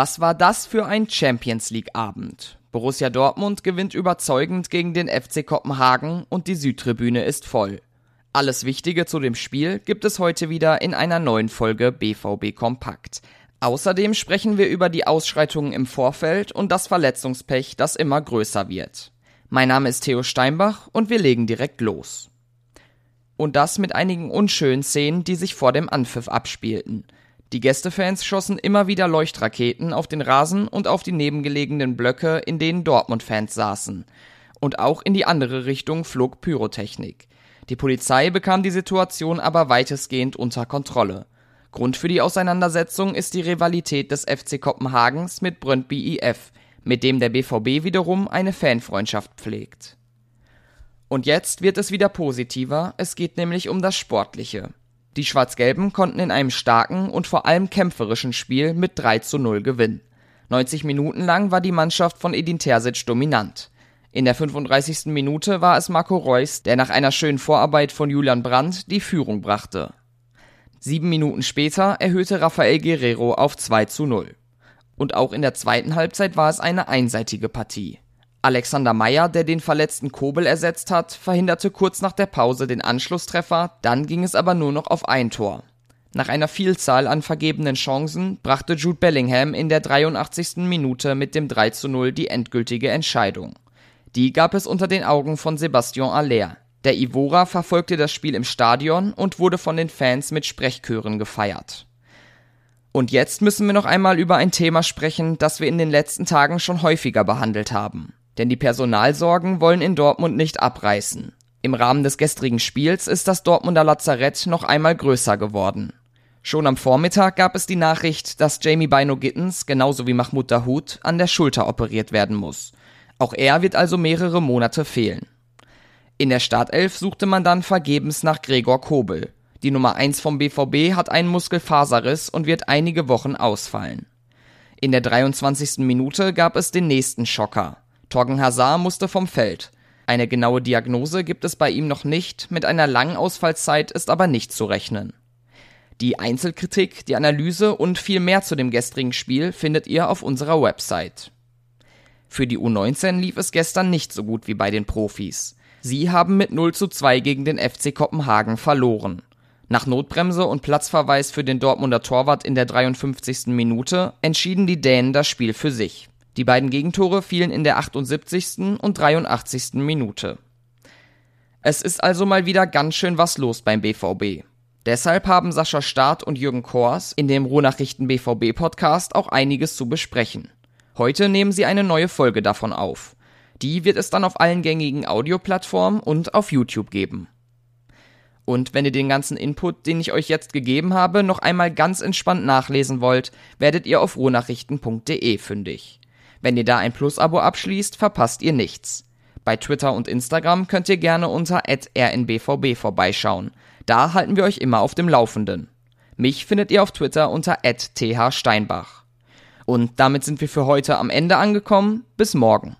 Was war das für ein Champions League Abend? Borussia Dortmund gewinnt überzeugend gegen den FC Kopenhagen und die Südtribüne ist voll. Alles Wichtige zu dem Spiel gibt es heute wieder in einer neuen Folge BVB Kompakt. Außerdem sprechen wir über die Ausschreitungen im Vorfeld und das Verletzungspech, das immer größer wird. Mein Name ist Theo Steinbach und wir legen direkt los. Und das mit einigen unschönen Szenen, die sich vor dem Anpfiff abspielten. Die Gästefans schossen immer wieder Leuchtraketen auf den Rasen und auf die nebengelegenen Blöcke, in denen Dortmund-Fans saßen. Und auch in die andere Richtung flog Pyrotechnik. Die Polizei bekam die Situation aber weitestgehend unter Kontrolle. Grund für die Auseinandersetzung ist die Rivalität des FC Kopenhagens mit Brøndby IF, mit dem der BVB wiederum eine Fanfreundschaft pflegt. Und jetzt wird es wieder positiver, es geht nämlich um das Sportliche. Die Schwarz-Gelben konnten in einem starken und vor allem kämpferischen Spiel mit 3 zu 0 gewinnen. 90 Minuten lang war die Mannschaft von Edin Terzic dominant. In der 35. Minute war es Marco Reus, der nach einer schönen Vorarbeit von Julian Brandt die Führung brachte. Sieben Minuten später erhöhte Rafael Guerrero auf 2 zu 0. Und auch in der zweiten Halbzeit war es eine einseitige Partie. Alexander Meyer, der den verletzten Kobel ersetzt hat, verhinderte kurz nach der Pause den Anschlusstreffer, dann ging es aber nur noch auf ein Tor. Nach einer Vielzahl an vergebenen Chancen brachte Jude Bellingham in der 83. Minute mit dem 3 zu 0 die endgültige Entscheidung. Die gab es unter den Augen von Sebastian Aller. Der Ivora verfolgte das Spiel im Stadion und wurde von den Fans mit Sprechchören gefeiert. Und jetzt müssen wir noch einmal über ein Thema sprechen, das wir in den letzten Tagen schon häufiger behandelt haben. Denn die Personalsorgen wollen in Dortmund nicht abreißen. Im Rahmen des gestrigen Spiels ist das Dortmunder Lazarett noch einmal größer geworden. Schon am Vormittag gab es die Nachricht, dass Jamie Bino Gittens, genauso wie Mahmoud Dahoud, an der Schulter operiert werden muss. Auch er wird also mehrere Monate fehlen. In der Startelf suchte man dann vergebens nach Gregor Kobel. Die Nummer 1 vom BVB hat einen Muskelfaserriss und wird einige Wochen ausfallen. In der 23. Minute gab es den nächsten Schocker. Torgen Hazard musste vom Feld. Eine genaue Diagnose gibt es bei ihm noch nicht, mit einer langen Ausfallzeit ist aber nicht zu rechnen. Die Einzelkritik, die Analyse und viel mehr zu dem gestrigen Spiel findet ihr auf unserer Website. Für die U19 lief es gestern nicht so gut wie bei den Profis. Sie haben mit 0 zu 2 gegen den FC Kopenhagen verloren. Nach Notbremse und Platzverweis für den Dortmunder Torwart in der 53. Minute entschieden die Dänen das Spiel für sich. Die beiden Gegentore fielen in der 78. und 83. Minute. Es ist also mal wieder ganz schön was los beim BVB. Deshalb haben Sascha Staat und Jürgen Kors in dem Ruhrnachrichten BVB Podcast auch einiges zu besprechen. Heute nehmen sie eine neue Folge davon auf. Die wird es dann auf allen gängigen Audioplattformen und auf YouTube geben. Und wenn ihr den ganzen Input, den ich euch jetzt gegeben habe, noch einmal ganz entspannt nachlesen wollt, werdet ihr auf ruhrnachrichten.de fündig. Wenn ihr da ein Plus-Abo abschließt, verpasst ihr nichts. Bei Twitter und Instagram könnt ihr gerne unter rnbvb vorbeischauen. Da halten wir euch immer auf dem Laufenden. Mich findet ihr auf Twitter unter thsteinbach. Und damit sind wir für heute am Ende angekommen. Bis morgen.